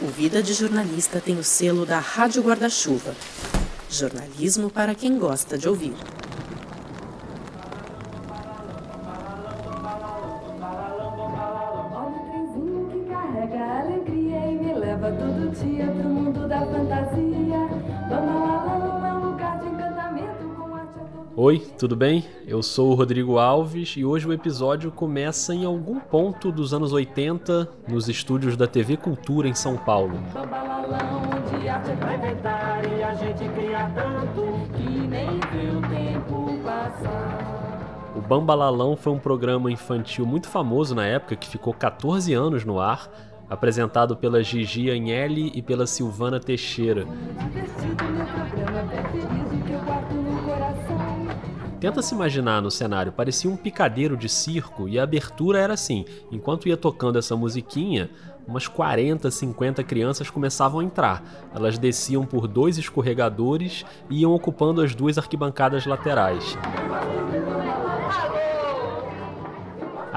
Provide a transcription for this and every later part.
O Vida de Jornalista tem o selo da Rádio Guarda-Chuva. Jornalismo para quem gosta de ouvir. Oi, tudo bem? Eu sou o Rodrigo Alves e hoje o episódio começa em algum ponto dos anos 80 nos estúdios da TV Cultura em São Paulo. O Bambalalão foi um programa infantil muito famoso na época que ficou 14 anos no ar, apresentado pela Gigi Agnelli e pela Silvana Teixeira. Tenta se imaginar no cenário, parecia um picadeiro de circo e a abertura era assim: enquanto ia tocando essa musiquinha, umas 40, 50 crianças começavam a entrar. Elas desciam por dois escorregadores e iam ocupando as duas arquibancadas laterais.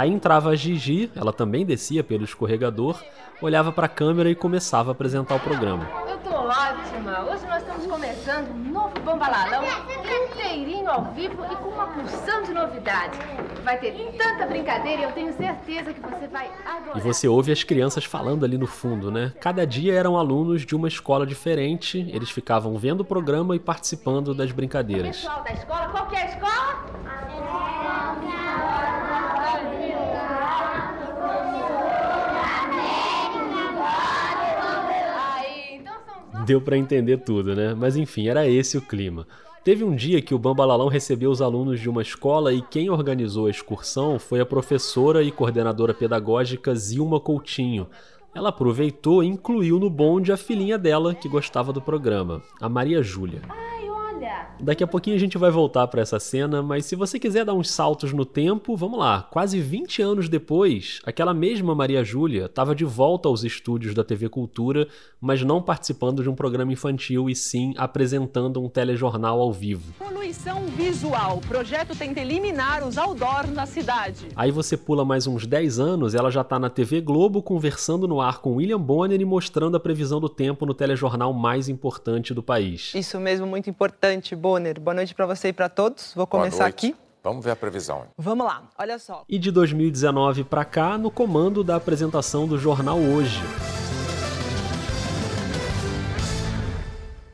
Aí entrava a Gigi, ela também descia pelo escorregador, olhava para a câmera e começava a apresentar o programa. Eu tô ótima. Hoje nós estamos começando um novo Bambalalão inteirinho ao vivo e com uma porção de novidades. Vai ter tanta brincadeira e eu tenho certeza que você vai adorar. E você ouve as crianças falando ali no fundo, né? Cada dia eram alunos de uma escola diferente, eles ficavam vendo o programa e participando das brincadeiras. Pessoal da escola, qual que é a escola? Aí, então são os Deu pra entender tudo, né? Mas enfim, era esse o clima. Teve um dia que o Bambalalão recebeu os alunos de uma escola e quem organizou a excursão foi a professora e coordenadora pedagógica Zilma Coutinho. Ela aproveitou e incluiu no bonde a filhinha dela que gostava do programa, a Maria Júlia. Daqui a pouquinho a gente vai voltar para essa cena, mas se você quiser dar uns saltos no tempo, vamos lá. Quase 20 anos depois, aquela mesma Maria Júlia estava de volta aos estúdios da TV Cultura, mas não participando de um programa infantil e sim apresentando um telejornal ao vivo. Poluição visual. O projeto tenta eliminar os outdoors na cidade. Aí você pula mais uns 10 anos, ela já tá na TV Globo conversando no ar com William Bonner e mostrando a previsão do tempo no telejornal mais importante do país. Isso mesmo, muito importante, Bonner. Boa noite para você e para todos. Vou começar aqui. Vamos ver a previsão. Vamos lá, olha só. E de 2019 para cá, no comando da apresentação do jornal Hoje.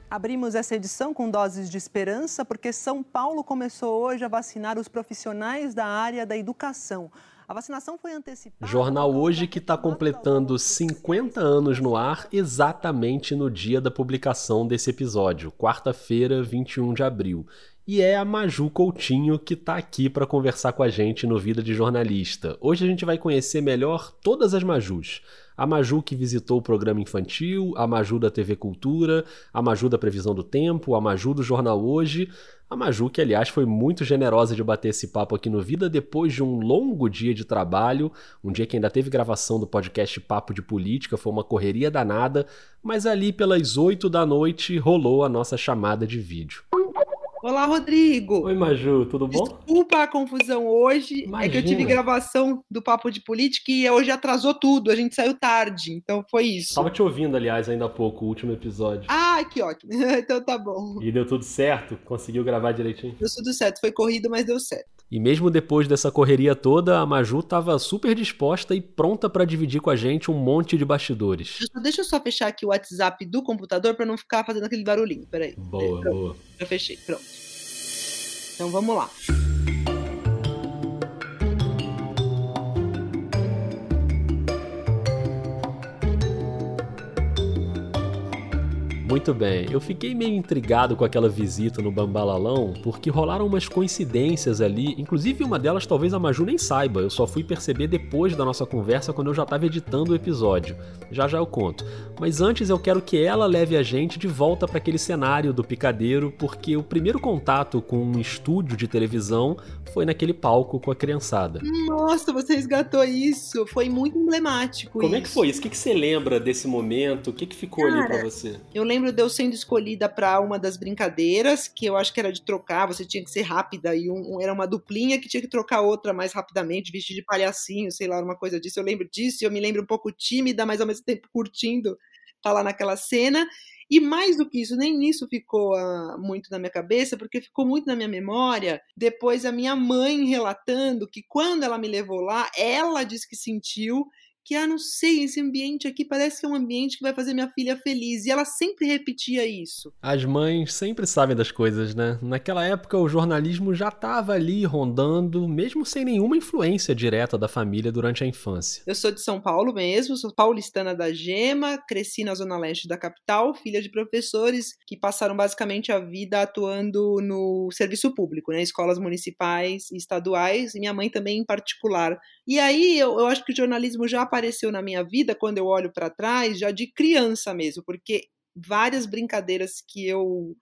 Abrimos essa edição com doses de esperança porque São Paulo começou hoje a vacinar os profissionais da área da educação. A vacinação foi antecipada. Jornal Hoje que está completando 50 anos no ar exatamente no dia da publicação desse episódio, quarta-feira, 21 de abril. E é a Maju Coutinho que está aqui para conversar com a gente no Vida de Jornalista. Hoje a gente vai conhecer melhor todas as Majus. A Maju que visitou o programa infantil, a Maju da TV Cultura, a Maju da Previsão do Tempo, a Maju do Jornal Hoje. A Maju, que aliás foi muito generosa de bater esse papo aqui no Vida depois de um longo dia de trabalho, um dia que ainda teve gravação do podcast Papo de Política, foi uma correria danada, mas ali pelas 8 da noite rolou a nossa chamada de vídeo. Olá, Rodrigo. Oi, Maju, tudo bom? Desculpa a confusão hoje. É que eu tive Imagina. gravação do Papo de Política e hoje atrasou tudo. A gente saiu tarde, então foi isso. Tava te ouvindo, aliás, ainda há pouco, o último episódio. Ah, que ótimo. então tá bom. E deu tudo certo? Conseguiu gravar direitinho? Deu tudo certo. Foi corrido, mas deu certo. E mesmo depois dessa correria toda, a Maju estava super disposta e pronta para dividir com a gente um monte de bastidores. Deixa- Deixa eu só fechar aqui o WhatsApp do computador para não ficar fazendo aquele barulhinho. Peraí. Boa, Pronto, boa. Já fechei. Pronto. Então vamos lá. Muito bem, eu fiquei meio intrigado com aquela visita no Bambalalão, porque rolaram umas coincidências ali, inclusive uma delas talvez a Maju nem saiba, eu só fui perceber depois da nossa conversa quando eu já estava editando o episódio. Já já eu conto. Mas antes eu quero que ela leve a gente de volta para aquele cenário do picadeiro, porque o primeiro contato com um estúdio de televisão foi naquele palco com a criançada. Nossa, você resgatou isso. Foi muito emblemático Como é que isso. foi isso? O que, que você lembra desse momento? O que, que ficou ali Cara, para você? Eu lembro de eu sendo escolhida para uma das brincadeiras, que eu acho que era de trocar, você tinha que ser rápida, e um, era uma duplinha que tinha que trocar outra mais rapidamente, vestir de palhacinho, sei lá, uma coisa disso. Eu lembro disso, eu me lembro um pouco tímida, mas ao mesmo tempo curtindo tá lá naquela cena. E mais do que isso, nem isso ficou uh, muito na minha cabeça, porque ficou muito na minha memória. Depois, a minha mãe relatando que quando ela me levou lá, ela disse que sentiu que, ah, não sei, esse ambiente aqui parece que é um ambiente que vai fazer minha filha feliz. E ela sempre repetia isso. As mães sempre sabem das coisas, né? Naquela época, o jornalismo já estava ali rondando, mesmo sem nenhuma influência direta da família durante a infância. Eu sou de São Paulo mesmo, sou paulistana da Gema, cresci na zona leste da capital, filha de professores que passaram basicamente a vida atuando no serviço público, né? Escolas municipais e estaduais, e minha mãe também em particular. E aí eu, eu acho que o jornalismo já apareceu na minha vida quando eu olho para trás, já de criança mesmo, porque várias brincadeiras que eu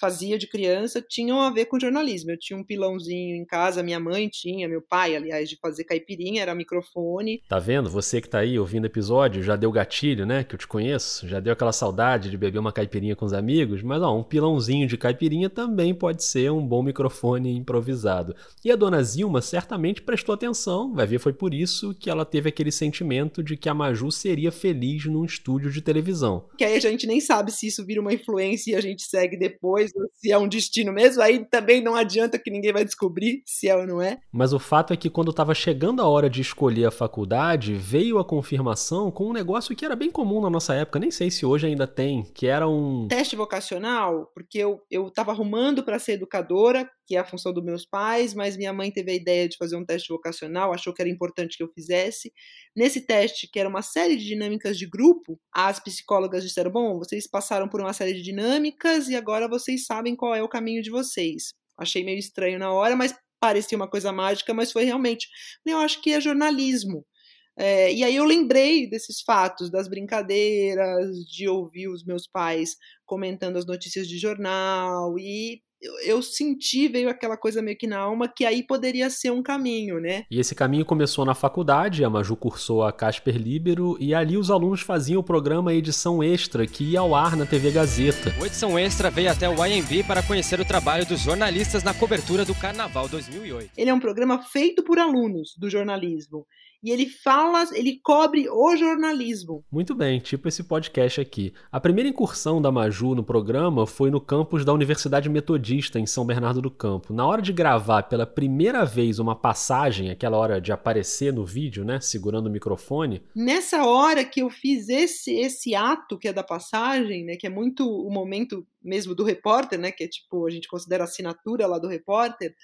fazia de criança tinham a ver com jornalismo. Eu tinha um pilãozinho em casa, minha mãe tinha, meu pai, aliás, de fazer caipirinha, era microfone. Tá vendo? Você que tá aí ouvindo o episódio, já deu gatilho, né? Que eu te conheço, já deu aquela saudade de beber uma caipirinha com os amigos, mas ó, um pilãozinho de caipirinha também pode ser um bom microfone improvisado. E a dona Zilma certamente prestou atenção, vai ver foi por isso que ela teve aquele sentimento de que a Maju seria feliz num estúdio de televisão. Que aí a gente nem sabe se isso vira uma influência e a gente segue depois se é um destino mesmo, aí também não adianta que ninguém vai descobrir se é ou não é. Mas o fato é que quando estava chegando a hora de escolher a faculdade, veio a confirmação com um negócio que era bem comum na nossa época, nem sei se hoje ainda tem, que era um teste vocacional, porque eu eu estava arrumando para ser educadora, que é a função dos meus pais, mas minha mãe teve a ideia de fazer um teste vocacional, achou que era importante que eu fizesse. Nesse teste, que era uma série de dinâmicas de grupo, as psicólogas disseram: "Bom, vocês passaram por uma série de dinâmicas e agora vocês sabem qual é o caminho de vocês". Achei meio estranho na hora, mas parecia uma coisa mágica, mas foi realmente. Eu acho que é jornalismo. É, e aí eu lembrei desses fatos, das brincadeiras, de ouvir os meus pais comentando as notícias de jornal, e eu, eu, senti, veio aquela coisa meio que na alma, que aí poderia ser um caminho, né? E esse caminho começou na faculdade, a Maju cursou a Casper Libero, e ali os alunos faziam o programa Edição Extra, que ia ao ar na TV Gazeta. O Edição Extra veio até o IMB para conhecer o trabalho dos jornalistas na cobertura do Carnaval 2008. Ele é um programa feito por alunos do jornalismo e ele fala, ele cobre o jornalismo. Muito bem, tipo esse podcast aqui. A primeira incursão da Maju no programa foi no campus da Universidade Metodista, em São Bernardo do Campo. Na hora de gravar pela primeira vez uma passagem, aquela hora de aparecer no vídeo, né, segurando o microfone. Nessa hora que eu fiz esse, esse ato que é da passagem, né, que é muito o momento mesmo do repórter, né, que é tipo, a gente considera a assinatura lá do repórter,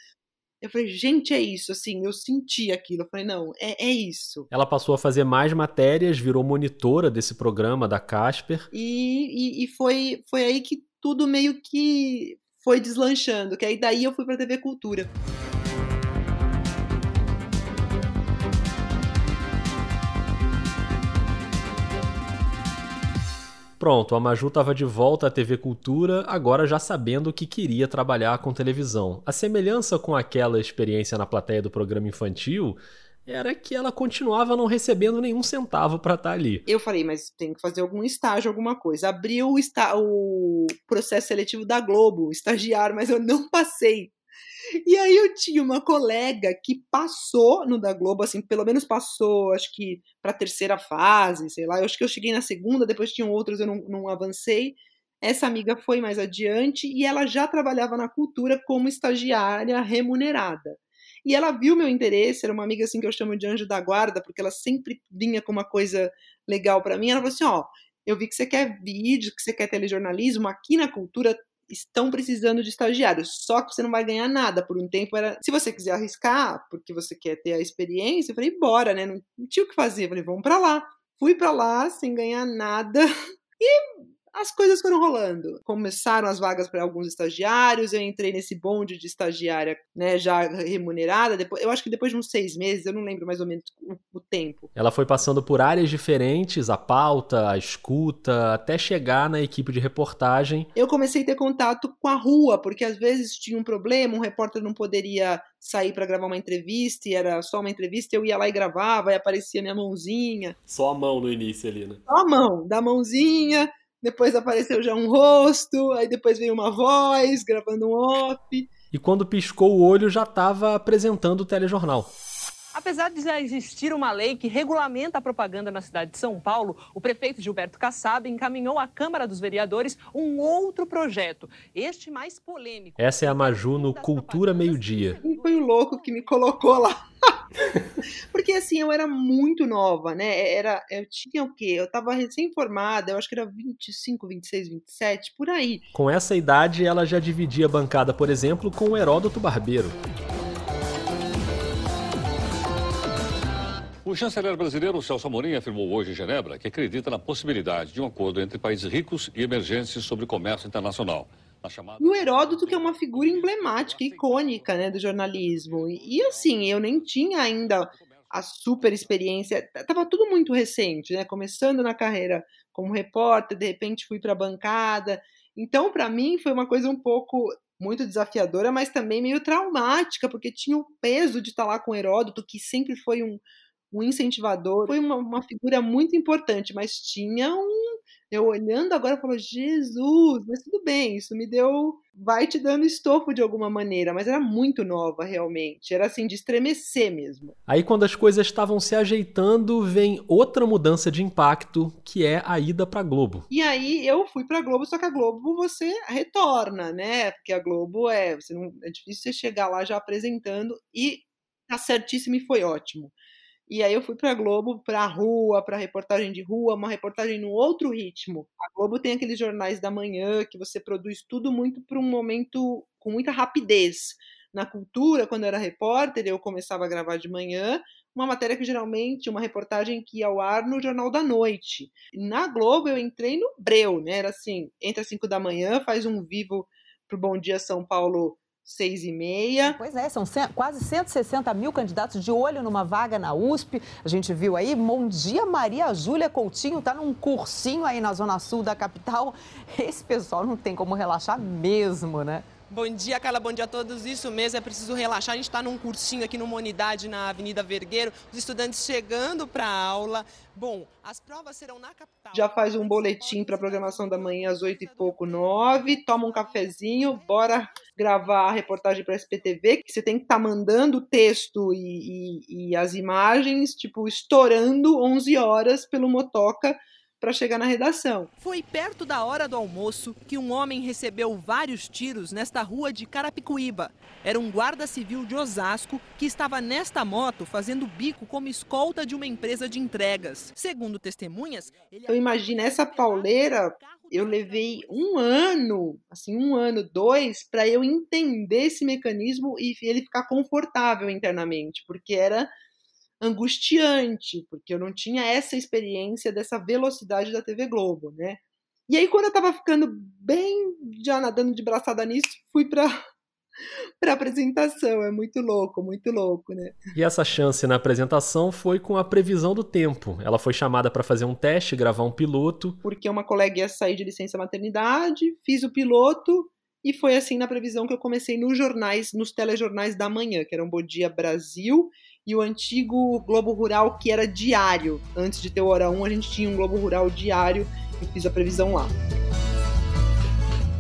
eu falei, gente, é isso, assim, eu senti aquilo. Eu falei, não, é, é isso. Ela passou a fazer mais matérias, virou monitora desse programa da Casper. E, e, e foi, foi aí que tudo meio que foi deslanchando, que aí daí eu fui pra TV Cultura. Pronto, a Maju estava de volta à TV Cultura, agora já sabendo que queria trabalhar com televisão. A semelhança com aquela experiência na plateia do programa infantil era que ela continuava não recebendo nenhum centavo para estar tá ali. Eu falei, mas tem que fazer algum estágio, alguma coisa. Abriu o, o processo seletivo da Globo, estagiário, mas eu não passei. E aí eu tinha uma colega que passou no da Globo, assim, pelo menos passou, acho que para a terceira fase, sei lá. Eu acho que eu cheguei na segunda, depois tinham outros, eu não, não avancei. Essa amiga foi mais adiante e ela já trabalhava na cultura como estagiária remunerada. E ela viu meu interesse, era uma amiga assim que eu chamo de anjo da guarda, porque ela sempre vinha com uma coisa legal para mim. Ela falou assim: ó, eu vi que você quer vídeo, que você quer telejornalismo, aqui na cultura estão precisando de estagiários, só que você não vai ganhar nada por um tempo. Era, se você quiser arriscar, porque você quer ter a experiência, eu falei, bora, né? Não, tinha o que fazer. Eu falei, vamos para lá. Fui para lá sem ganhar nada e as coisas foram rolando. Começaram as vagas para alguns estagiários, eu entrei nesse bonde de estagiária, né, já remunerada. Depois, eu acho que depois de uns seis meses, eu não lembro mais ou menos o, o tempo. Ela foi passando por áreas diferentes, a pauta, a escuta, até chegar na equipe de reportagem. Eu comecei a ter contato com a rua, porque às vezes tinha um problema, um repórter não poderia sair para gravar uma entrevista e era só uma entrevista, eu ia lá e gravava, e aparecia minha mãozinha. Só a mão no início ali, né? Só a mão, da mãozinha depois apareceu já um rosto, aí depois veio uma voz gravando um off. E quando piscou o olho já estava apresentando o telejornal. Apesar de já existir uma lei que regulamenta a propaganda na cidade de São Paulo, o prefeito Gilberto Kassab encaminhou à Câmara dos Vereadores um outro projeto, este mais polêmico. Essa é a Maju no Cultura Meio-Dia. Quem foi o louco que me colocou lá? Porque assim, eu era muito nova, né? Era, eu tinha o quê? Eu tava recém-formada, eu acho que era 25, 26, 27, por aí. Com essa idade, ela já dividia a bancada, por exemplo, com o Heródoto Barbeiro. O chanceler brasileiro Celso Amorim afirmou hoje em Genebra que acredita na possibilidade de um acordo entre países ricos e emergentes sobre comércio internacional. E o Heródoto, que é uma figura emblemática, icônica né, do jornalismo. E, e assim, eu nem tinha ainda a super experiência, estava tudo muito recente, né? Começando na carreira como repórter, de repente fui para a bancada. Então, para mim, foi uma coisa um pouco muito desafiadora, mas também meio traumática, porque tinha o peso de estar lá com Heródoto, que sempre foi um, um incentivador, foi uma, uma figura muito importante, mas tinha um. Eu olhando agora, falo, Jesus, mas tudo bem, isso me deu. Vai te dando estofo de alguma maneira, mas era muito nova realmente, era assim, de estremecer mesmo. Aí, quando as coisas estavam se ajeitando, vem outra mudança de impacto, que é a ida pra Globo. E aí eu fui pra Globo, só que a Globo você retorna, né? Porque a Globo é. Você não, é difícil você chegar lá já apresentando, e tá certíssimo e foi ótimo. E aí eu fui para Globo, para rua, para reportagem de rua, uma reportagem no outro ritmo. A Globo tem aqueles jornais da manhã que você produz tudo muito para um momento com muita rapidez. Na cultura, quando eu era repórter, eu começava a gravar de manhã, uma matéria que geralmente, uma reportagem que ia ao ar no Jornal da Noite. Na Globo eu entrei no breu, né? Era assim, entra às 5 da manhã, faz um vivo pro Bom Dia São Paulo seis e meia. Pois é, são quase 160 mil candidatos de olho numa vaga na USP. A gente viu aí, bom dia, Maria Júlia Coutinho está num cursinho aí na zona sul da capital. Esse pessoal não tem como relaxar mesmo, né? Bom dia, Carla. Bom dia a todos. Isso mesmo, é preciso relaxar. A gente está num cursinho aqui numa unidade na Avenida Vergueiro. Os estudantes chegando para a aula. Bom, as provas serão na capital. Já faz um boletim para a programação da manhã às oito e pouco, nove. Toma um cafezinho, bora gravar a reportagem para a SPTV, que você tem que estar tá mandando o texto e, e, e as imagens, tipo, estourando 11 horas pelo motoca para chegar na redação. Foi perto da hora do almoço que um homem recebeu vários tiros nesta rua de Carapicuíba. Era um guarda civil de Osasco que estava nesta moto fazendo bico como escolta de uma empresa de entregas. Segundo testemunhas, ele... Então imagina essa pauleira, eu levei um ano, assim, um ano, dois, para eu entender esse mecanismo e ele ficar confortável internamente, porque era angustiante, porque eu não tinha essa experiência dessa velocidade da TV Globo, né? E aí, quando eu tava ficando bem já nadando de braçada nisso, fui para para apresentação. É muito louco, muito louco, né? E essa chance na apresentação foi com a previsão do tempo. Ela foi chamada para fazer um teste, gravar um piloto. Porque uma colega ia sair de licença maternidade, fiz o piloto e foi assim na previsão que eu comecei nos jornais, nos telejornais da manhã, que era um Bom Dia Brasil e o antigo Globo Rural, que era diário. Antes de ter o Hora 1, a gente tinha um Globo Rural diário e fiz a previsão lá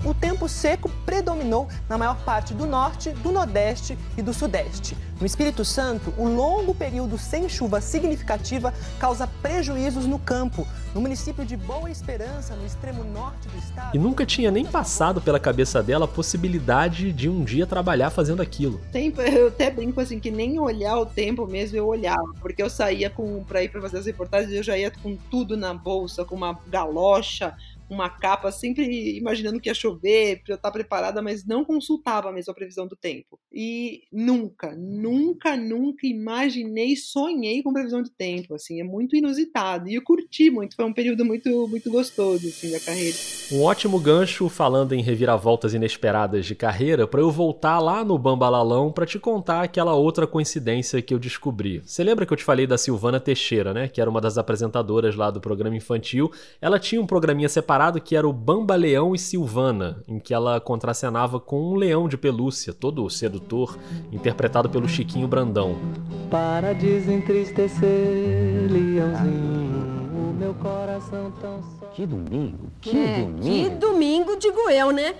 o tempo seco predominou na maior parte do norte, do nordeste e do sudeste. No Espírito Santo, o longo período sem chuva significativa causa prejuízos no campo. No município de Boa Esperança, no extremo norte do estado. E nunca tinha nem passado pela cabeça dela a possibilidade de um dia trabalhar fazendo aquilo. Tempo, eu até brinco assim que nem olhar o tempo mesmo eu olhava, porque eu saía com para ir para fazer as reportagens, eu já ia com tudo na bolsa, com uma galocha, uma capa, sempre imaginando que ia chover, para eu estar preparada, mas não consultava mesmo a previsão do tempo. E nunca, nunca, nunca imaginei, sonhei com previsão de tempo, assim, é muito inusitado. E eu curti muito, foi um período muito, muito gostoso, assim, da carreira. Um ótimo gancho falando em reviravoltas inesperadas de carreira, para eu voltar lá no Bambalalão para te contar aquela outra coincidência que eu descobri. Você lembra que eu te falei da Silvana Teixeira, né, que era uma das apresentadoras lá do programa infantil? Ela tinha um programinha separado separado que era o Bamba Leão e Silvana, em que ela contracenava com um leão de pelúcia, todo sedutor, interpretado pelo Chiquinho Brandão. Para desentristecer, leãozinho, o meu coração tão só. Que domingo, que é, domingo. Que domingo, digo eu, né?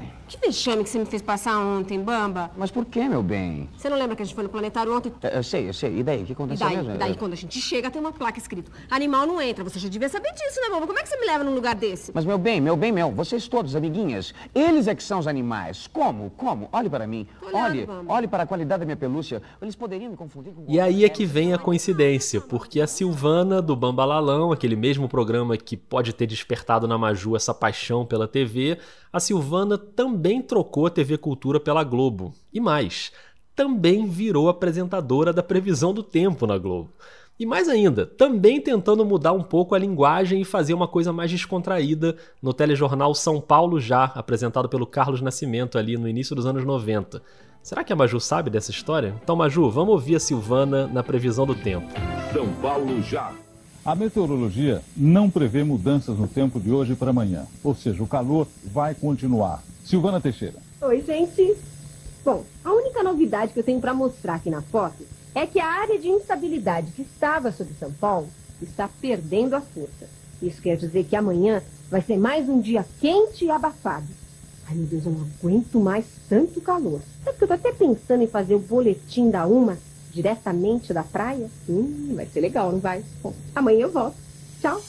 É. Que vexame que você me fez passar ontem, Bamba. Mas por que, meu bem? Você não lembra que a gente foi no planetário ontem? Eu, eu sei, eu sei. E daí? O que E aconteceu daí, mesmo? daí, quando a gente chega, tem uma placa escrito: Animal não entra. Você já devia saber disso, né, Bamba? Como é que você me leva num lugar desse? Mas, meu bem, meu bem, meu, vocês todos, amiguinhas, eles é que são os animais. Como? Como? Olhe para mim. Olhe, olhe para a qualidade da minha pelúcia. Eles poderiam me confundir com... E aí é que vem a coincidência, porque a Silvana do Bambalalão, aquele mesmo programa que pode ter despertado na Maju essa paixão pela TV, a Silvana também trocou a TV Cultura pela Globo. E mais, também virou apresentadora da previsão do tempo na Globo. E mais ainda, também tentando mudar um pouco a linguagem e fazer uma coisa mais descontraída no telejornal São Paulo Já, apresentado pelo Carlos Nascimento ali no início dos anos 90. Será que a Maju sabe dessa história? Então, Maju, vamos ouvir a Silvana na previsão do tempo. São Paulo já. A meteorologia não prevê mudanças no tempo de hoje para amanhã, ou seja, o calor vai continuar. Silvana Teixeira. Oi, gente. Bom, a única novidade que eu tenho para mostrar aqui na foto é que a área de instabilidade que estava sobre São Paulo está perdendo a força. Isso quer dizer que amanhã vai ser mais um dia quente e abafado. Ai, meu Deus, eu não aguento mais tanto calor. Sabe que eu tô até pensando em fazer o boletim da UMA diretamente da praia? Hum, vai ser legal, não vai? Bom, amanhã eu volto. Tchau.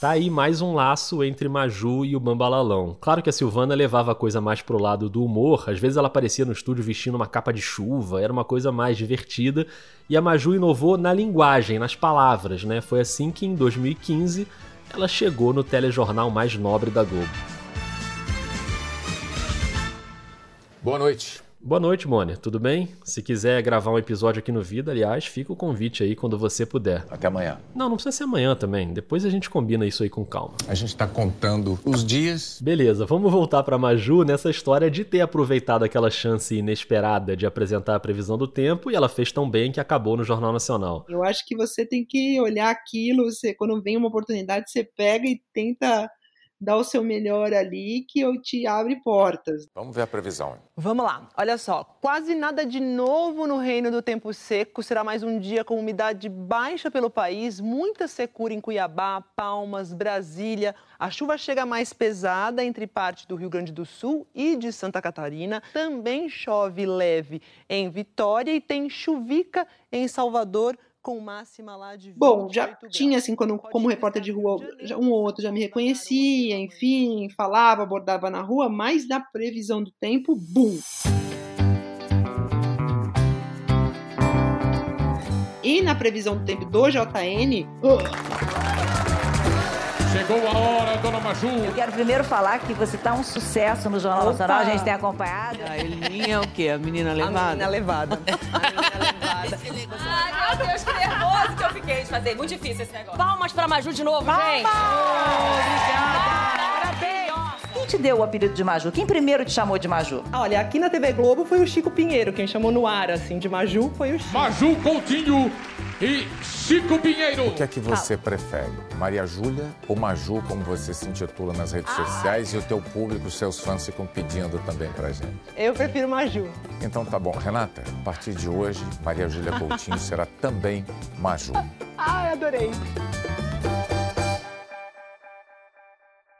Tá aí mais um laço entre Maju e o Bambalalão. Claro que a Silvana levava a coisa mais pro lado do humor, às vezes ela aparecia no estúdio vestindo uma capa de chuva, era uma coisa mais divertida, e a Maju inovou na linguagem, nas palavras, né? Foi assim que em 2015 ela chegou no telejornal mais nobre da Globo. Boa noite. Boa noite, Mônia. Tudo bem? Se quiser gravar um episódio aqui no Vida, aliás, fica o convite aí quando você puder. Até amanhã. Não, não precisa ser amanhã também. Depois a gente combina isso aí com calma. A gente tá contando os dias. Beleza, vamos voltar pra Maju nessa história de ter aproveitado aquela chance inesperada de apresentar a previsão do tempo e ela fez tão bem que acabou no Jornal Nacional. Eu acho que você tem que olhar aquilo, você, quando vem uma oportunidade, você pega e tenta dar o seu melhor ali, que eu te abre portas. Vamos ver a previsão. Vamos lá, olha só, quase nada de novo no reino do tempo seco. Será mais um dia com umidade baixa pelo país, muita secura em Cuiabá, Palmas, Brasília. A chuva chega mais pesada entre parte do Rio Grande do Sul e de Santa Catarina. Também chove leve em Vitória e tem chuvica em Salvador com máxima lá de Bom, já tinha, assim, quando, como repórter de rua, um ou outro já me reconhecia, enfim, falava, abordava na rua, mas na previsão do tempo, bum! E na previsão do tempo do JN, Chegou a hora, dona Maju. Eu quero primeiro falar que você está um sucesso no Jornal Opa! Nacional, a gente tem acompanhado. A Elininha é o quê? A menina levada? A menina levada. Ai, meu Deus, que nervoso que eu fiquei de fazer. Muito difícil esse negócio. Palmas pra Maju de novo, gente. Quem te deu o apelido de Maju? Quem primeiro te chamou de Maju? Olha, aqui na TV Globo foi o Chico Pinheiro. Quem chamou no ar, assim, de Maju foi o Chico. Maju Coutinho e Chico Pinheiro. O que é que você prefere? Maria Júlia ou Maju, como você se intitula nas redes sociais e o teu público, os seus fãs ficam pedindo também pra gente? Eu prefiro Maju. Então tá bom. Renata, a partir de hoje, Maria Júlia Coutinho será também Maju. Ai, adorei.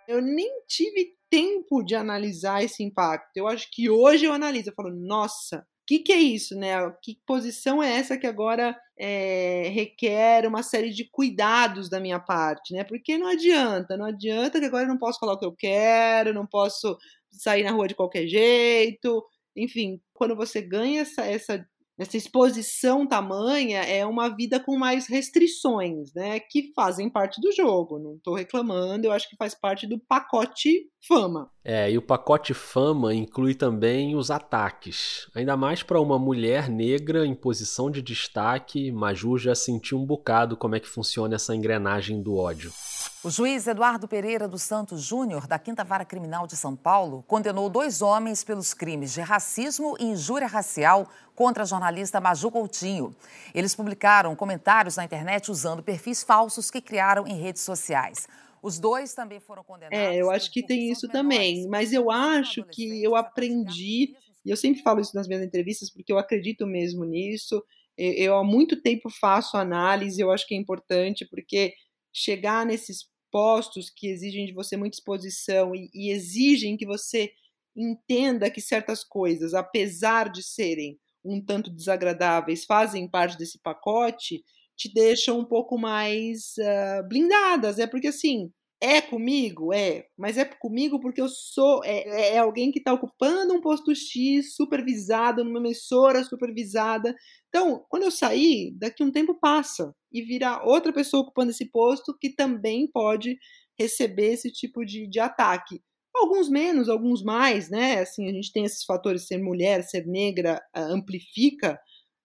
eu nem tive tempo de analisar esse impacto. Eu acho que hoje eu analiso, eu falo, nossa, o que, que é isso, né? Que posição é essa que agora é, requer uma série de cuidados da minha parte, né? Porque não adianta, não adianta que agora eu não posso falar o que eu quero, não posso sair na rua de qualquer jeito. Enfim, quando você ganha essa, essa, essa exposição tamanha, é uma vida com mais restrições, né? Que fazem parte do jogo. Não estou reclamando, eu acho que faz parte do pacote fama. É, e o pacote fama inclui também os ataques. Ainda mais para uma mulher negra em posição de destaque, Maju já sentiu um bocado como é que funciona essa engrenagem do ódio. O juiz Eduardo Pereira dos Santos Júnior, da Quinta Vara Criminal de São Paulo, condenou dois homens pelos crimes de racismo e injúria racial contra a jornalista Maju Coutinho. Eles publicaram comentários na internet usando perfis falsos que criaram em redes sociais. Os dois também foram condenados. É, eu acho que tem isso também, mas eu acho que eu aprendi, e eu sempre falo isso nas minhas entrevistas, porque eu acredito mesmo nisso. Eu há muito tempo faço análise, eu acho que é importante, porque chegar nesses postos que exigem de você muita exposição e, e exigem que você entenda que certas coisas, apesar de serem um tanto desagradáveis, fazem parte desse pacote, te deixam um pouco mais uh, blindadas. É porque assim, é comigo? É, mas é comigo porque eu sou. É, é, é alguém que está ocupando um posto X, supervisado, numa emissora supervisada. Então, quando eu sair, daqui um tempo passa e vira outra pessoa ocupando esse posto que também pode receber esse tipo de, de ataque. Alguns menos, alguns mais, né? Assim, a gente tem esses fatores, ser mulher, ser negra, ah, amplifica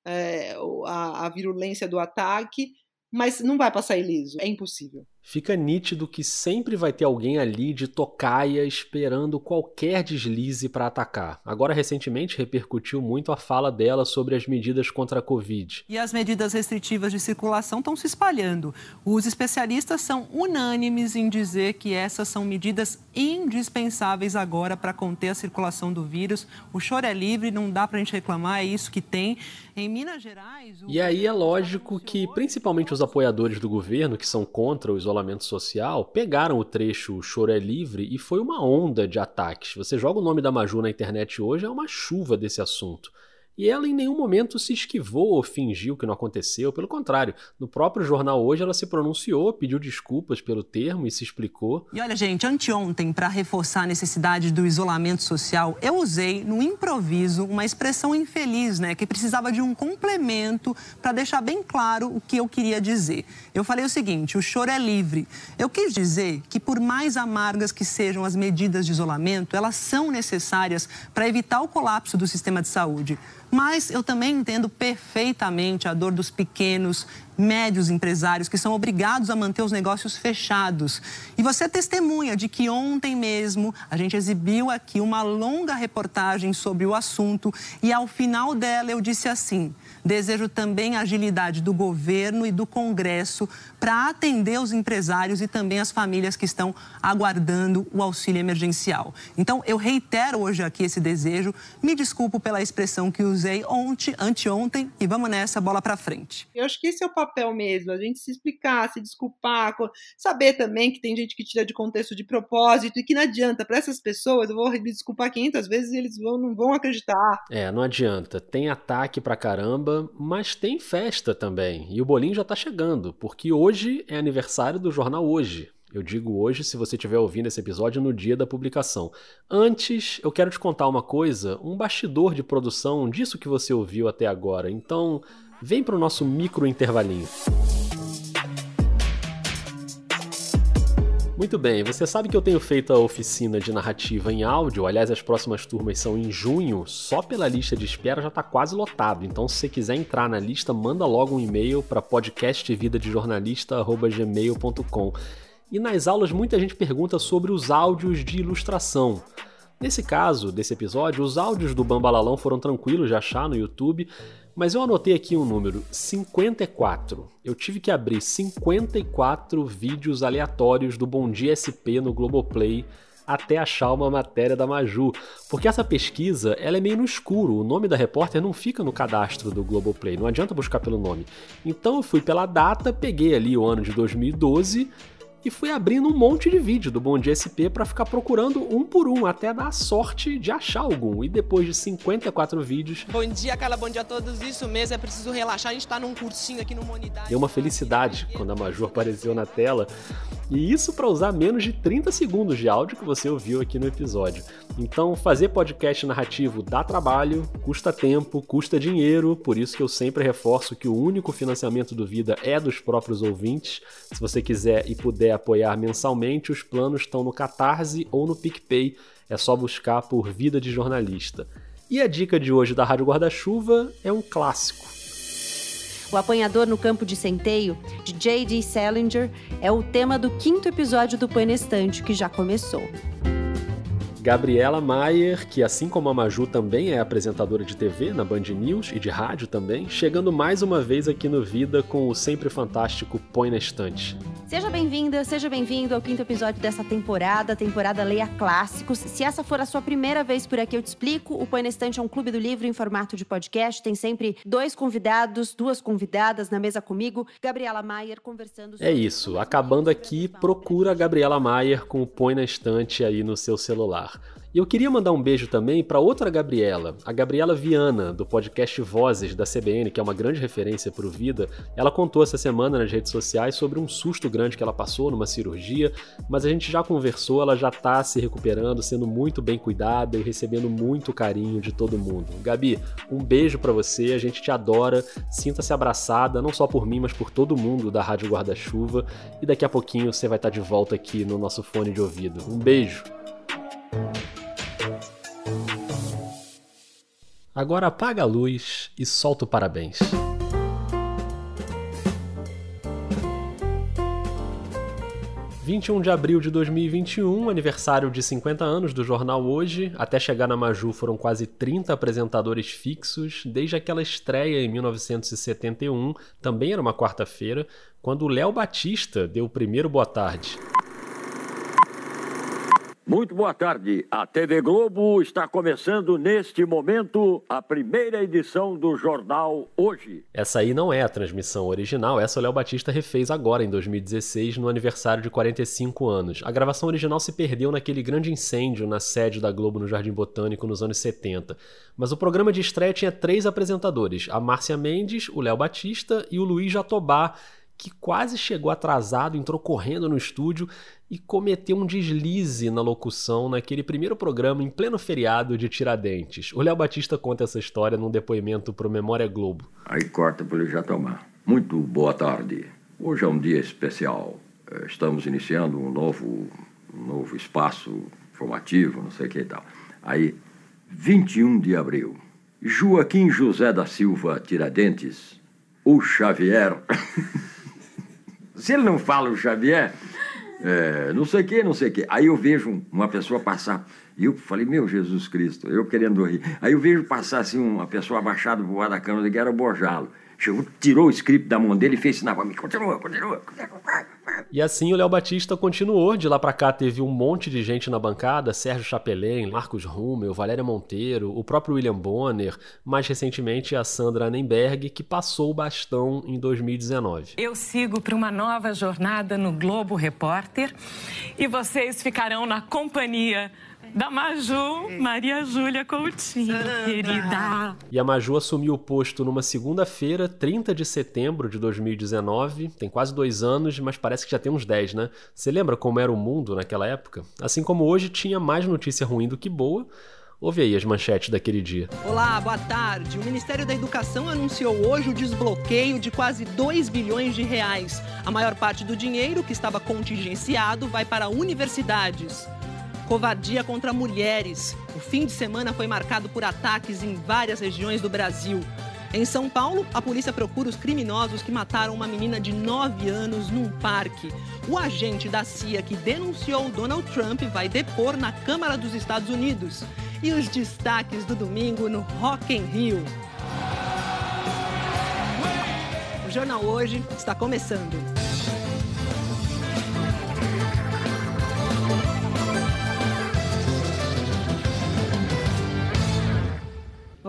é, a, a virulência do ataque, mas não vai passar ileso, é impossível fica nítido que sempre vai ter alguém ali de tocaia esperando qualquer deslize para atacar. Agora, recentemente, repercutiu muito a fala dela sobre as medidas contra a Covid. E as medidas restritivas de circulação estão se espalhando. Os especialistas são unânimes em dizer que essas são medidas indispensáveis agora para conter a circulação do vírus. O choro é livre, não dá para a gente reclamar, é isso que tem. Em Minas Gerais. O... E aí é lógico que, principalmente os apoiadores do governo, que são contra o isolamento, isolamento social pegaram o trecho Choro é Livre e foi uma onda de ataques. Você joga o nome da Maju na internet hoje, é uma chuva desse assunto. E ela em nenhum momento se esquivou ou fingiu que não aconteceu, pelo contrário, no próprio jornal hoje ela se pronunciou, pediu desculpas pelo termo e se explicou. E olha, gente, anteontem, para reforçar a necessidade do isolamento social, eu usei no improviso uma expressão infeliz, né, que precisava de um complemento para deixar bem claro o que eu queria dizer. Eu falei o seguinte: o choro é livre. Eu quis dizer que, por mais amargas que sejam as medidas de isolamento, elas são necessárias para evitar o colapso do sistema de saúde. Mas eu também entendo perfeitamente a dor dos pequenos, médios empresários que são obrigados a manter os negócios fechados. E você é testemunha de que ontem mesmo a gente exibiu aqui uma longa reportagem sobre o assunto e ao final dela eu disse assim: desejo também a agilidade do governo e do Congresso para atender os empresários e também as famílias que estão aguardando o auxílio emergencial. Então, eu reitero hoje aqui esse desejo. Me desculpo pela expressão que usei ontem, anteontem e vamos nessa bola para frente. Eu acho que esse é o papel mesmo, a gente se explicar, se desculpar, saber também que tem gente que tira de contexto de propósito e que não adianta para essas pessoas, eu vou me desculpar 500 vezes e eles vão, não vão acreditar. É, não adianta. Tem ataque pra caramba, mas tem festa também. E o bolinho já tá chegando, porque hoje é aniversário do jornal Hoje. Eu digo hoje se você estiver ouvindo esse episódio no dia da publicação. Antes, eu quero te contar uma coisa, um bastidor de produção disso que você ouviu até agora. Então, Vem para o nosso micro intervalinho. Muito bem, você sabe que eu tenho feito a oficina de narrativa em áudio, aliás, as próximas turmas são em junho, só pela lista de espera já está quase lotado. Então, se você quiser entrar na lista, manda logo um e-mail para podcastvidadejornalista.gmail.com. E nas aulas muita gente pergunta sobre os áudios de ilustração. Nesse caso, desse episódio, os áudios do Bambalalão foram tranquilos de achar no YouTube, mas eu anotei aqui um número, 54. Eu tive que abrir 54 vídeos aleatórios do Bom Dia SP no Globoplay até achar uma matéria da Maju, porque essa pesquisa ela é meio no escuro, o nome da repórter não fica no cadastro do Globoplay, não adianta buscar pelo nome. Então eu fui pela data, peguei ali o ano de 2012 e fui abrindo um monte de vídeo do Bom Dia SP para ficar procurando um por um, até dar a sorte de achar algum. E depois de 54 vídeos. Bom dia, Carla, bom dia a todos. Isso mesmo, é preciso relaxar. A gente tá num cursinho aqui no Humanidade. Deu uma felicidade quando a Maju apareceu na tela. E isso para usar menos de 30 segundos de áudio que você ouviu aqui no episódio. Então, fazer podcast narrativo dá trabalho, custa tempo, custa dinheiro, por isso que eu sempre reforço que o único financiamento do Vida é dos próprios ouvintes. Se você quiser e puder apoiar mensalmente, os planos estão no Catarse ou no PicPay. É só buscar por Vida de Jornalista. E a dica de hoje da Rádio Guarda-Chuva é um clássico. O apanhador no campo de centeio, de J.D. Salinger, é o tema do quinto episódio do Põe Estante, que já começou. Gabriela Maier, que assim como a Maju também é apresentadora de TV na Band News e de rádio também, chegando mais uma vez aqui no Vida com o sempre fantástico Põe na Estante. Seja bem-vinda, seja bem-vindo ao quinto episódio dessa temporada, temporada Leia Clássicos. Se essa for a sua primeira vez por aqui, eu te explico. O Põe na Estante é um clube do livro em formato de podcast. Tem sempre dois convidados, duas convidadas na mesa comigo. Gabriela Maier conversando sobre... É isso. Acabando aqui, procura a Gabriela Maier com o Põe na Estante aí no seu celular. E eu queria mandar um beijo também para outra Gabriela, a Gabriela Viana, do podcast Vozes da CBN, que é uma grande referência para o Vida. Ela contou essa semana nas redes sociais sobre um susto grande que ela passou numa cirurgia, mas a gente já conversou, ela já está se recuperando, sendo muito bem cuidada e recebendo muito carinho de todo mundo. Gabi, um beijo para você, a gente te adora, sinta-se abraçada, não só por mim, mas por todo mundo da Rádio Guarda-Chuva, e daqui a pouquinho você vai estar de volta aqui no nosso fone de ouvido. Um beijo! Agora apaga a luz e solta o parabéns. Vinte e um de abril de 2021, aniversário de 50 anos do jornal Hoje. Até chegar na Maju foram quase 30 apresentadores fixos, desde aquela estreia em 1971, também era uma quarta-feira, quando o Léo Batista deu o primeiro boa tarde. Muito boa tarde. A TV Globo está começando neste momento a primeira edição do jornal Hoje. Essa aí não é a transmissão original, essa o Léo Batista refez agora em 2016, no aniversário de 45 anos. A gravação original se perdeu naquele grande incêndio na sede da Globo no Jardim Botânico nos anos 70. Mas o programa de estreia tinha três apresentadores: a Márcia Mendes, o Léo Batista e o Luiz Jatobá que quase chegou atrasado, entrou correndo no estúdio e cometeu um deslize na locução naquele primeiro programa em pleno feriado de Tiradentes. O Léo Batista conta essa história num depoimento para o Memória Globo. Aí corta para ele já tomar. Muito boa tarde. Hoje é um dia especial. Eh, estamos iniciando um novo, um novo espaço formativo, não sei o que e tal. Aí, 21 de abril. Joaquim José da Silva Tiradentes, o Xavier. Se ele não fala o Xavier, é, não sei o que, não sei o que. Aí eu vejo uma pessoa passar, e eu falei, meu Jesus Cristo, eu querendo rir. Aí eu vejo passar assim uma pessoa abaixada voar da cama, que era o Bojalo. Chegou, tirou o script da mão dele e fez sinal para mim, continua, continua. E assim o Léo Batista continuou. De lá para cá teve um monte de gente na bancada: Sérgio Chapelin, Marcos Rummel, Valéria Monteiro, o próprio William Bonner, mais recentemente a Sandra Annenberg, que passou o bastão em 2019. Eu sigo para uma nova jornada no Globo Repórter e vocês ficarão na companhia da Maju Maria Júlia Coutinho, querida. E a Maju assumiu o posto numa segunda-feira, 30 de setembro de 2019. Tem quase dois anos, mas parece que já tem uns 10, né? Você lembra como era o mundo naquela época? Assim como hoje tinha mais notícia ruim do que boa. Ouve aí as manchetes daquele dia. Olá, boa tarde. O Ministério da Educação anunciou hoje o desbloqueio de quase 2 bilhões de reais. A maior parte do dinheiro que estava contingenciado vai para universidades. Covardia contra mulheres. O fim de semana foi marcado por ataques em várias regiões do Brasil. Em São Paulo, a polícia procura os criminosos que mataram uma menina de 9 anos num parque. O agente da CIA que denunciou Donald Trump vai depor na Câmara dos Estados Unidos. E os destaques do domingo no Rock in Rio. O Jornal Hoje está começando.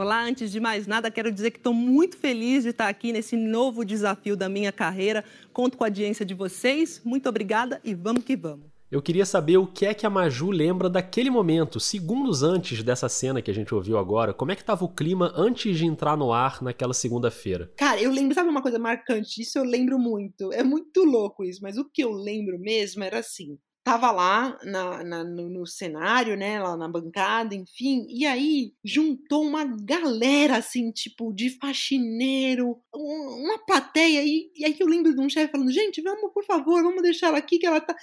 Olá, antes de mais nada, quero dizer que estou muito feliz de estar aqui nesse novo desafio da minha carreira. Conto com a audiência de vocês. Muito obrigada e vamos que vamos. Eu queria saber o que é que a Maju lembra daquele momento, segundos antes dessa cena que a gente ouviu agora. Como é que estava o clima antes de entrar no ar naquela segunda-feira? Cara, eu lembro, sabe uma coisa marcante? Isso eu lembro muito. É muito louco isso, mas o que eu lembro mesmo era assim tava lá na, na no, no, cenário, né, lá na bancada, enfim, e aí juntou uma galera, assim, tipo, de faxineiro, uma plateia, e, e aí eu lembro de um chefe falando, gente, vamos, por favor, vamos deixar ela aqui, que ela tá...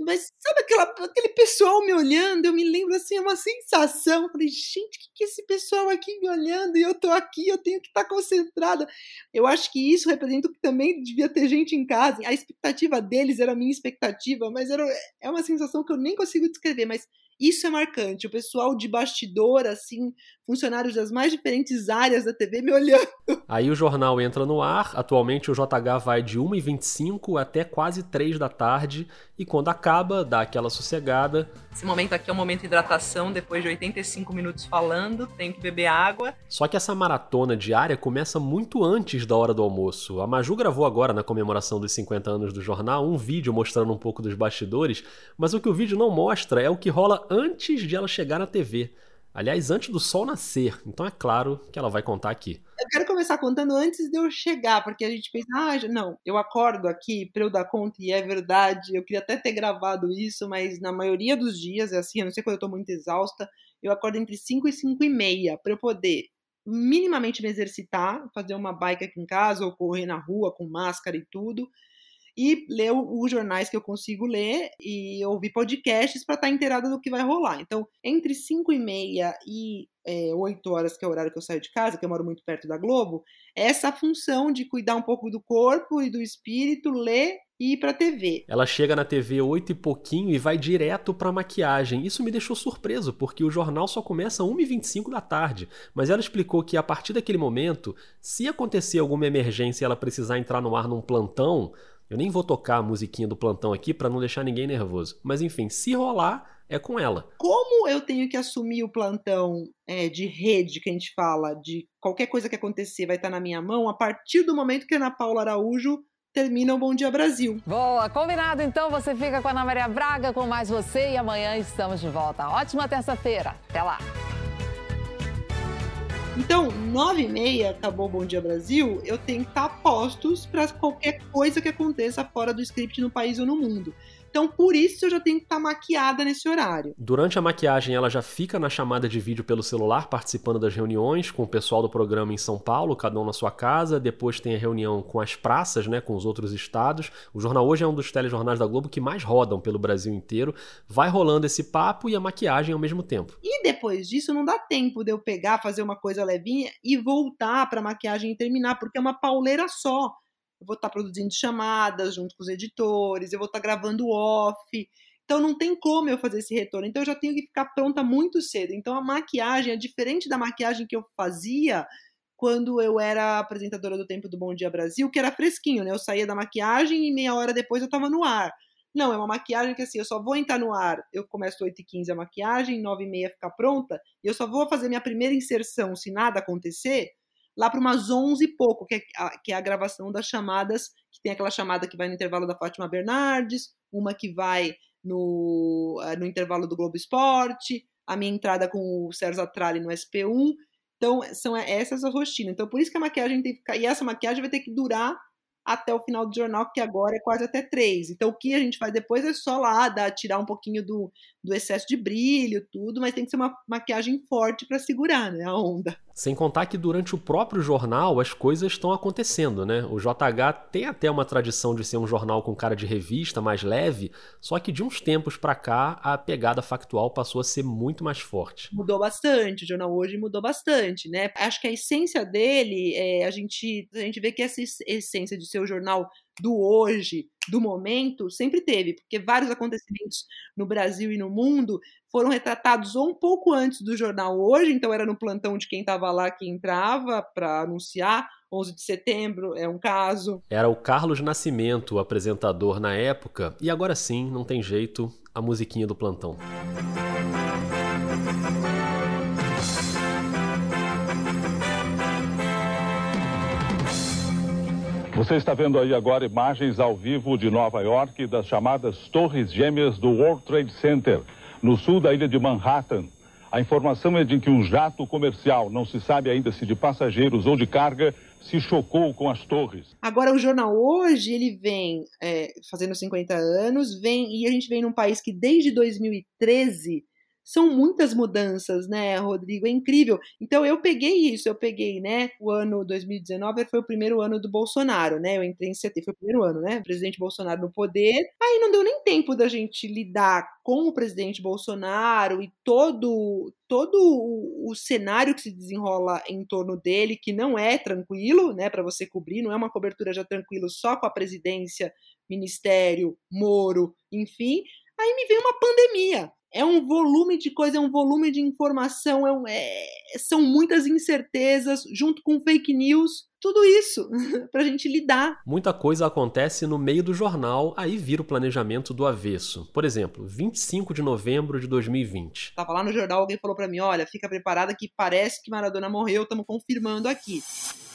Mas sabe aquela, aquele pessoal me olhando? Eu me lembro assim, uma sensação. Falei, gente, que, que é esse pessoal aqui me olhando? E eu tô aqui, eu tenho que estar tá concentrada. Eu acho que isso representa que também devia ter gente em casa. A expectativa deles era a minha expectativa, mas era, é uma sensação que eu nem consigo descrever. Mas isso é marcante. O pessoal de bastidor, assim, funcionários das mais diferentes áreas da TV me olhando. Aí o jornal entra no ar. Atualmente o JH vai de 1h25 até quase 3 da tarde. E quando acaba, dá aquela sossegada. Esse momento aqui é um momento de hidratação. Depois de 85 minutos falando, tenho que beber água. Só que essa maratona diária começa muito antes da hora do almoço. A Maju gravou agora, na comemoração dos 50 anos do jornal, um vídeo mostrando um pouco dos bastidores. Mas o que o vídeo não mostra é o que rola antes de ela chegar na TV. Aliás, antes do sol nascer. Então é claro que ela vai contar aqui. Eu quero começar contando antes de eu chegar, porque a gente pensa, ah, não, eu acordo aqui para eu dar conta e é verdade. Eu queria até ter gravado isso, mas na maioria dos dias é assim, a não ser quando eu tô muito exausta, eu acordo entre 5 e 5 e meia para eu poder minimamente me exercitar, fazer uma bike aqui em casa ou correr na rua com máscara e tudo e ler os jornais que eu consigo ler e ouvir podcasts para estar tá inteirada do que vai rolar. Então, entre 5 e meia e é, 8 horas, que é o horário que eu saio de casa, que eu moro muito perto da Globo, essa função de cuidar um pouco do corpo e do espírito, ler e ir pra TV. Ela chega na TV 8 e pouquinho e vai direto pra maquiagem. Isso me deixou surpreso, porque o jornal só começa 1h25 da tarde. Mas ela explicou que a partir daquele momento, se acontecer alguma emergência e ela precisar entrar no ar num plantão, eu nem vou tocar a musiquinha do plantão aqui para não deixar ninguém nervoso. Mas enfim, se rolar, é com ela. Como eu tenho que assumir o plantão é, de rede que a gente fala, de qualquer coisa que acontecer vai estar na minha mão, a partir do momento que a Ana Paula Araújo termina o Bom Dia Brasil. Boa, combinado então. Você fica com a Ana Maria Braga, com mais você e amanhã estamos de volta. Ótima terça-feira. Até lá. Então, nove e meia, acabou o Bom Dia Brasil, eu tenho que estar postos para qualquer coisa que aconteça fora do script no país ou no mundo. Então, por isso eu já tenho que estar maquiada nesse horário. Durante a maquiagem, ela já fica na chamada de vídeo pelo celular, participando das reuniões com o pessoal do programa em São Paulo, cada um na sua casa. Depois tem a reunião com as praças, né, com os outros estados. O jornal hoje é um dos telejornais da Globo que mais rodam pelo Brasil inteiro. Vai rolando esse papo e a maquiagem ao mesmo tempo. E depois disso, não dá tempo de eu pegar, fazer uma coisa levinha e voltar para a maquiagem e terminar, porque é uma pauleira só eu vou estar tá produzindo chamadas junto com os editores, eu vou estar tá gravando off. Então não tem como eu fazer esse retorno. Então eu já tenho que ficar pronta muito cedo. Então a maquiagem é diferente da maquiagem que eu fazia quando eu era apresentadora do Tempo do Bom Dia Brasil, que era fresquinho, né? Eu saía da maquiagem e meia hora depois eu estava no ar. Não, é uma maquiagem que assim, eu só vou entrar no ar, eu começo 8h15 a maquiagem, 9h30 ficar pronta, e eu só vou fazer minha primeira inserção se nada acontecer lá para umas 11 e pouco, que é, a, que é a gravação das chamadas, que tem aquela chamada que vai no intervalo da Fátima Bernardes, uma que vai no, eh, no intervalo do Globo Esporte, a minha entrada com o Sérgio Atrali no SP1. Então, são essas a rotina. Então, por isso que a maquiagem tem que ficar. E essa maquiagem vai ter que durar até o final do jornal, que agora é quase até três. Então, o que a gente faz depois é só lá dar, tirar um pouquinho do, do excesso de brilho, tudo, mas tem que ser uma maquiagem forte para segurar né, a onda. Sem contar que durante o próprio jornal as coisas estão acontecendo, né? O JH tem até uma tradição de ser um jornal com cara de revista, mais leve, só que de uns tempos para cá a pegada factual passou a ser muito mais forte. Mudou bastante, o jornal hoje mudou bastante, né? Acho que a essência dele, é, a, gente, a gente vê que essa essência de ser o jornal do hoje, do momento, sempre teve, porque vários acontecimentos no Brasil e no mundo foram retratados ou um pouco antes do jornal hoje, então era no plantão de quem estava lá que entrava para anunciar. 11 de setembro é um caso. Era o Carlos Nascimento, o apresentador na época, e agora sim, não tem jeito, a musiquinha do plantão. Você está vendo aí agora imagens ao vivo de Nova York das chamadas Torres Gêmeas do World Trade Center, no sul da ilha de Manhattan. A informação é de que um jato comercial, não se sabe ainda se de passageiros ou de carga, se chocou com as torres. Agora, o jornal hoje, ele vem é, fazendo 50 anos, vem e a gente vem num país que desde 2013 são muitas mudanças, né, Rodrigo? É incrível. Então eu peguei isso, eu peguei, né? O ano 2019 foi o primeiro ano do Bolsonaro, né? Eu entrei em setembro, foi o primeiro ano, né? Presidente Bolsonaro no poder. Aí não deu nem tempo da gente lidar com o presidente Bolsonaro e todo todo o, o cenário que se desenrola em torno dele, que não é tranquilo, né, para você cobrir, não é uma cobertura já tranquilo só com a presidência, ministério, Moro, enfim. Aí me veio uma pandemia é um volume de coisa, é um volume de informação, é, um, é são muitas incertezas, junto com fake news, tudo isso para a gente lidar. Muita coisa acontece no meio do jornal, aí vira o planejamento do avesso. Por exemplo, 25 de novembro de 2020. Tava lá no jornal, alguém falou para mim: olha, fica preparada que parece que Maradona morreu, estamos confirmando aqui.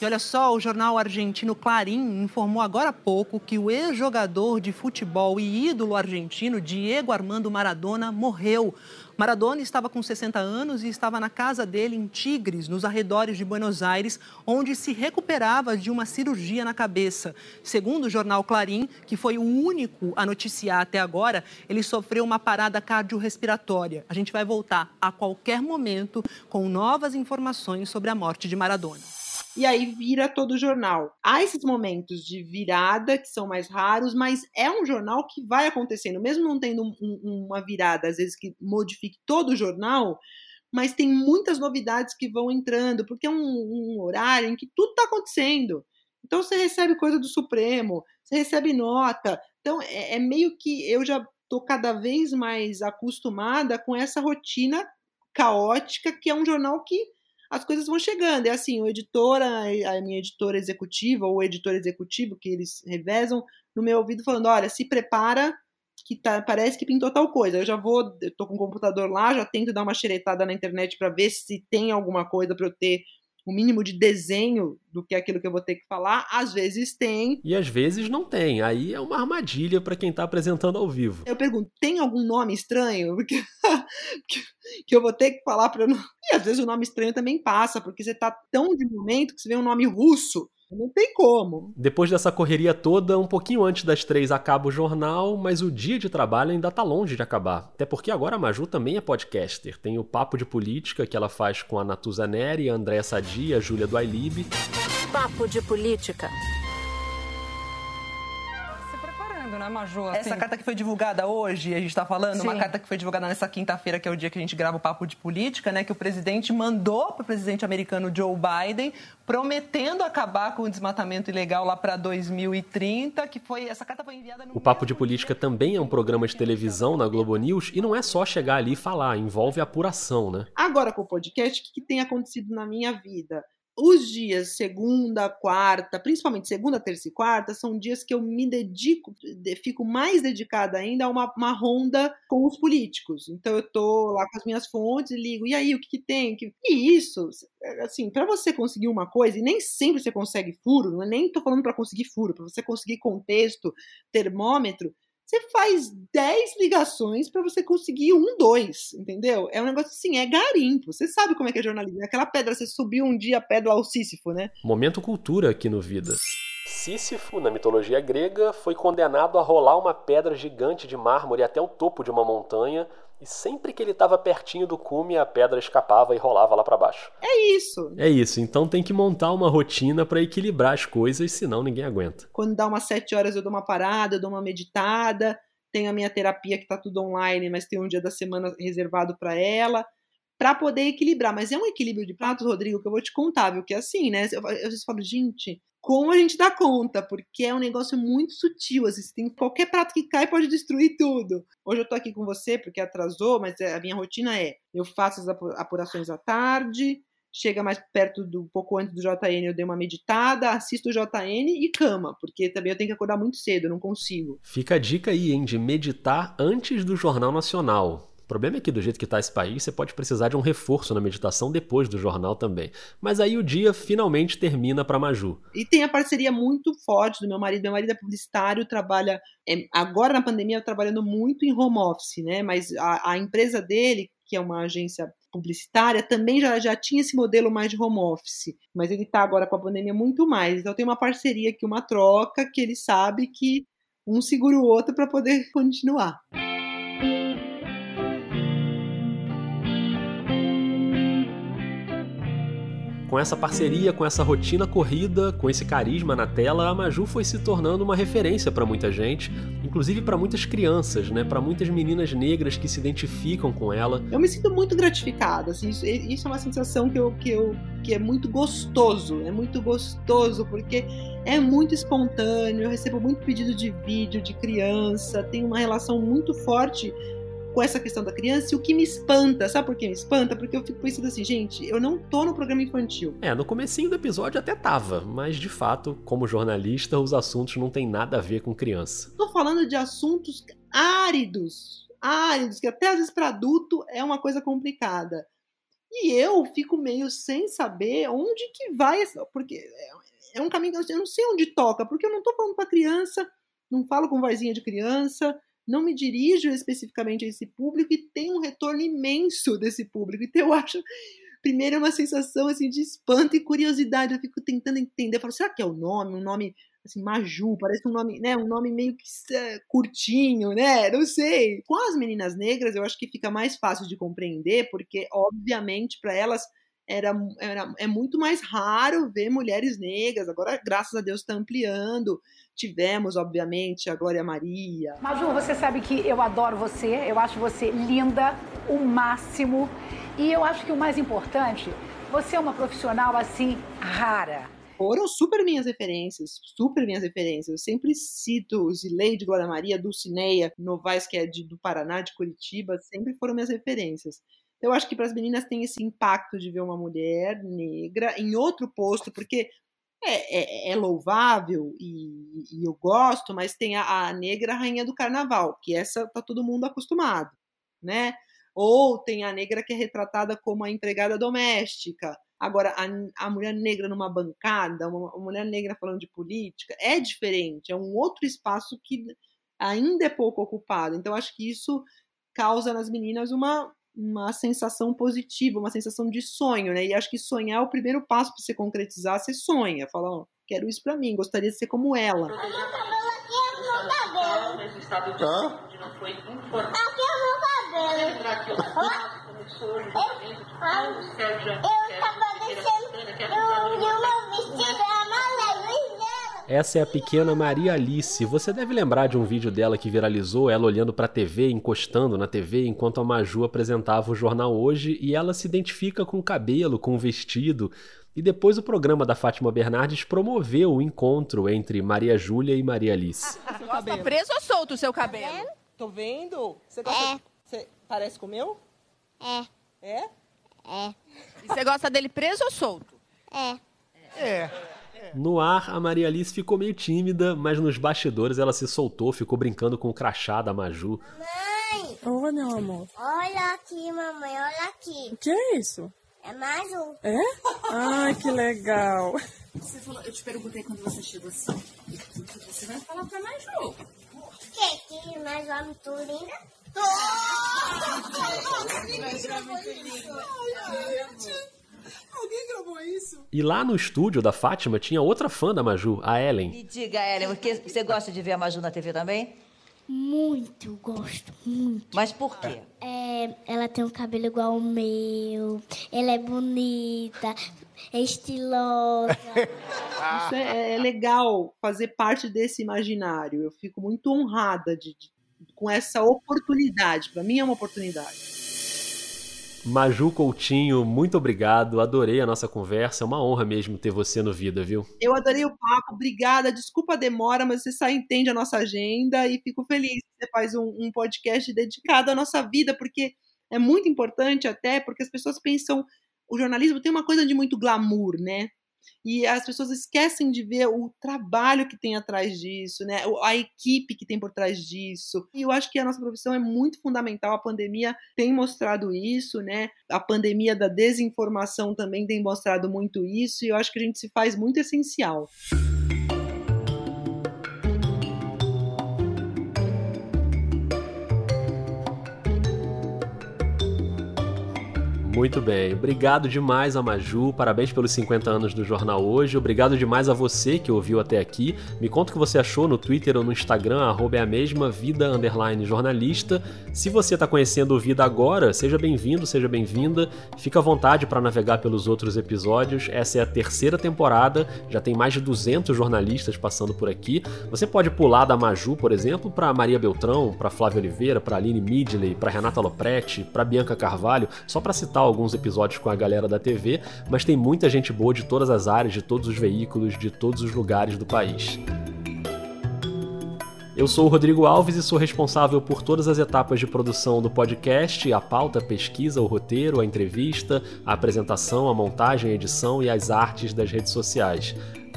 E olha só, o jornal argentino Clarim informou agora há pouco que o ex-jogador de futebol e ídolo argentino Diego Armando Maradona morreu. Maradona estava com 60 anos e estava na casa dele em Tigres, nos arredores de Buenos Aires, onde se recuperava de uma cirurgia na cabeça. Segundo o jornal Clarim, que foi o único a noticiar até agora, ele sofreu uma parada cardiorrespiratória. A gente vai voltar a qualquer momento com novas informações sobre a morte de Maradona e aí vira todo o jornal. Há esses momentos de virada que são mais raros, mas é um jornal que vai acontecendo, mesmo não tendo um, um, uma virada, às vezes que modifique todo o jornal, mas tem muitas novidades que vão entrando, porque é um, um horário em que tudo está acontecendo. Então você recebe coisa do Supremo, você recebe nota. Então é, é meio que eu já estou cada vez mais acostumada com essa rotina caótica que é um jornal que as coisas vão chegando. É assim, o editor, a, a minha editora executiva ou o editor executivo que eles revezam no meu ouvido falando, olha, se prepara que tá, parece que pintou tal coisa. Eu já vou, eu tô com o computador lá, já tento dar uma xeretada na internet para ver se tem alguma coisa para eu ter o mínimo de desenho do que é aquilo que eu vou ter que falar, às vezes tem. E às vezes não tem. Aí é uma armadilha para quem está apresentando ao vivo. Eu pergunto, tem algum nome estranho? Porque que eu vou ter que falar para não. E às vezes o nome estranho também passa, porque você tá tão de momento que você vê um nome russo não tem como. Depois dessa correria toda, um pouquinho antes das três acaba o jornal, mas o dia de trabalho ainda tá longe de acabar. Até porque agora a Maju também é podcaster. Tem o Papo de Política que ela faz com a Natuza Neri, a Andréa Sadia, a Júlia do Ailib. Papo de Política Maju? Assim... Essa carta que foi divulgada hoje, a gente está falando, Sim. uma carta que foi divulgada nessa quinta-feira, que é o dia que a gente grava o papo de política, né? Que o presidente mandou para o presidente americano Joe Biden, prometendo acabar com o desmatamento ilegal lá para 2030, que foi essa carta foi enviada no O Papo de Política também é um programa de televisão na Globo News e não é só chegar ali e falar, envolve apuração, né? Agora com o podcast, o que tem acontecido na minha vida? Os dias segunda, quarta, principalmente segunda, terça e quarta, são dias que eu me dedico, fico mais dedicada ainda a uma, uma ronda com os políticos. Então eu tô lá com as minhas fontes e ligo, e aí, o que, que tem? E isso, assim, para você conseguir uma coisa, e nem sempre você consegue furo, não é nem tô falando para conseguir furo, para você conseguir contexto, termômetro, você faz 10 ligações para você conseguir um, dois, entendeu? É um negócio assim, é garimpo. Você sabe como é que é jornalismo. É aquela pedra, você subiu um dia a pedra ao Sísifo, né? Momento cultura aqui no Vida. Sísifo, na mitologia grega, foi condenado a rolar uma pedra gigante de mármore até o topo de uma montanha e sempre que ele estava pertinho do cume, a pedra escapava e rolava lá para baixo. É isso. É isso. Então tem que montar uma rotina para equilibrar as coisas, senão ninguém aguenta. Quando dá umas sete horas eu dou uma parada, eu dou uma meditada. Tenho a minha terapia que tá tudo online, mas tem um dia da semana reservado para ela para poder equilibrar. Mas é um equilíbrio de pratos, Rodrigo, que eu vou te contar, viu? Que é assim, né? Eu, eu, eu falo, gente, como a gente dá conta, porque é um negócio muito sutil. Assim, tem qualquer prato que cai pode destruir tudo. Hoje eu tô aqui com você porque atrasou, mas é, a minha rotina é: eu faço as apurações à tarde, chega mais perto do um pouco antes do JN, eu dei uma meditada, assisto o JN e cama, porque também eu tenho que acordar muito cedo, eu não consigo. Fica a dica aí, hein, de meditar antes do Jornal Nacional. O problema é que, do jeito que está esse país, você pode precisar de um reforço na meditação depois do jornal também. Mas aí o dia finalmente termina para Maju. E tem a parceria muito forte do meu marido. Meu marido é publicitário, trabalha. É, agora na pandemia, trabalhando muito em home office, né? Mas a, a empresa dele, que é uma agência publicitária, também já, já tinha esse modelo mais de home office. Mas ele está agora com a pandemia muito mais. Então tem uma parceria aqui, uma troca, que ele sabe que um segura o outro para poder continuar. Com essa parceria, com essa rotina corrida, com esse carisma na tela, a Maju foi se tornando uma referência para muita gente, inclusive para muitas crianças, né? Para muitas meninas negras que se identificam com ela. Eu me sinto muito gratificada, assim, isso, isso é uma sensação que eu, que eu que é muito gostoso, é muito gostoso porque é muito espontâneo, eu recebo muito pedido de vídeo de criança, tenho uma relação muito forte com essa questão da criança, e o que me espanta, sabe por que me espanta? Porque eu fico pensando assim, gente, eu não tô no programa infantil. É, no comecinho do episódio até tava, mas de fato, como jornalista, os assuntos não têm nada a ver com criança. Tô falando de assuntos áridos, áridos, que até às vezes para adulto é uma coisa complicada. E eu fico meio sem saber onde que vai, porque é um caminho que eu não sei onde toca, porque eu não tô falando para criança, não falo com vozinha de criança, não me dirijo especificamente a esse público e tem um retorno imenso desse público. Então eu acho primeiro é uma sensação assim de espanto e curiosidade. Eu fico tentando entender. Eu falo, será que é o nome? Um nome assim, Maju, parece um nome, né? Um nome meio que é, curtinho, né? Não sei. Com as meninas negras, eu acho que fica mais fácil de compreender, porque, obviamente, para elas era, era, é muito mais raro ver mulheres negras. Agora, graças a Deus, está ampliando. Tivemos, obviamente, a Glória Maria. Maju, você sabe que eu adoro você, eu acho você linda, o máximo. E eu acho que o mais importante, você é uma profissional assim rara foram super minhas referências, super minhas referências. Eu sempre cito Zileide Glória Maria, Dulcineia Novaes, que é de, do Paraná, de Curitiba, sempre foram minhas referências. Então, eu acho que para as meninas tem esse impacto de ver uma mulher negra em outro posto, porque é, é, é louvável e, e, eu gosto, mas tem a, a negra rainha do carnaval, que essa tá todo mundo acostumado, né? Ou tem a negra que é retratada como a empregada doméstica, Agora, a, a mulher negra numa bancada, uma, uma mulher negra falando de política, é diferente, é um outro espaço que ainda é pouco ocupado. Então, acho que isso causa nas meninas uma, uma sensação positiva, uma sensação de sonho, né? E acho que sonhar é o primeiro passo para você concretizar. Você sonha, fala, oh, quero isso para mim, gostaria de ser como ela. Aqui é meu cabelo, aqui é meu cabelo. Aqui é meu cabelo. Eu, essa é a pequena Maria Alice. Você deve lembrar de um vídeo dela que viralizou, ela olhando para a TV, encostando na TV, enquanto a Maju apresentava o jornal hoje, e ela se identifica com o cabelo, com o vestido. E depois o programa da Fátima Bernardes promoveu o encontro entre Maria Júlia e Maria Alice. Tá preso ou solto o seu cabelo? Tô vendo? Você gosta? É. Você parece com o meu? É. É? É. E você gosta dele preso ou solto? É. É. No ar, a Maria Alice ficou meio tímida, mas nos bastidores ela se soltou, ficou brincando com o crachá da Maju. Mãe! Oi, meu amor. Olha aqui, mamãe, olha aqui. O que é isso? É Maju. É? Ai, que legal. Você falou, eu te perguntei quando você chegou assim. O que você vai falar pra Maju? Que? Que Maju é muito linda? Alguém gravou isso? E lá no estúdio da Fátima tinha outra fã da Maju, a Ellen. Me diga, Ellen, você gosta de ver a Maju na TV também? Muito, gosto muito. Mas por quê? É, ela tem um cabelo igual ao meu, ela é bonita, é estilosa. Isso é, é, legal fazer parte desse imaginário. Eu fico muito honrada de, de com essa oportunidade. Para mim é uma oportunidade. Maju Coutinho, muito obrigado. Adorei a nossa conversa. É uma honra mesmo ter você no Vida, viu? Eu adorei o papo, obrigada. Desculpa a demora, mas você só entende a nossa agenda e fico feliz que você faz um, um podcast dedicado à nossa vida, porque é muito importante até, porque as pessoas pensam. O jornalismo tem uma coisa de muito glamour, né? E as pessoas esquecem de ver o trabalho que tem atrás disso, né? A equipe que tem por trás disso. E eu acho que a nossa profissão é muito fundamental. A pandemia tem mostrado isso, né? A pandemia da desinformação também tem mostrado muito isso, e eu acho que a gente se faz muito essencial. Muito bem. Obrigado demais a Maju. Parabéns pelos 50 anos do jornal hoje. Obrigado demais a você que ouviu até aqui. Me conta o que você achou no Twitter ou no Instagram, arroba é a mesma, vida underline jornalista. Se você está conhecendo o Vida agora, seja bem-vindo, seja bem-vinda. Fica à vontade para navegar pelos outros episódios. Essa é a terceira temporada, já tem mais de 200 jornalistas passando por aqui. Você pode pular da Maju, por exemplo, para Maria Beltrão, para Flávia Oliveira, para Aline Midley, para Renata Lopretti, para Bianca Carvalho, só para citar alguns episódios com a galera da TV, mas tem muita gente boa de todas as áreas, de todos os veículos, de todos os lugares do país. Eu sou o Rodrigo Alves e sou responsável por todas as etapas de produção do podcast, a pauta, a pesquisa, o roteiro, a entrevista, a apresentação, a montagem, a edição e as artes das redes sociais.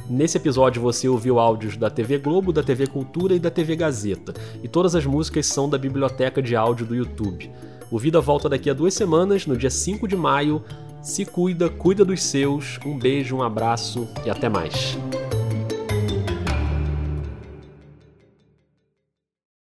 Nesse episódio você ouviu áudios da TV Globo, da TV Cultura e da TV Gazeta, e todas as músicas são da biblioteca de áudio do YouTube. O Vida volta daqui a duas semanas, no dia 5 de maio. Se cuida, cuida dos seus. Um beijo, um abraço e até mais.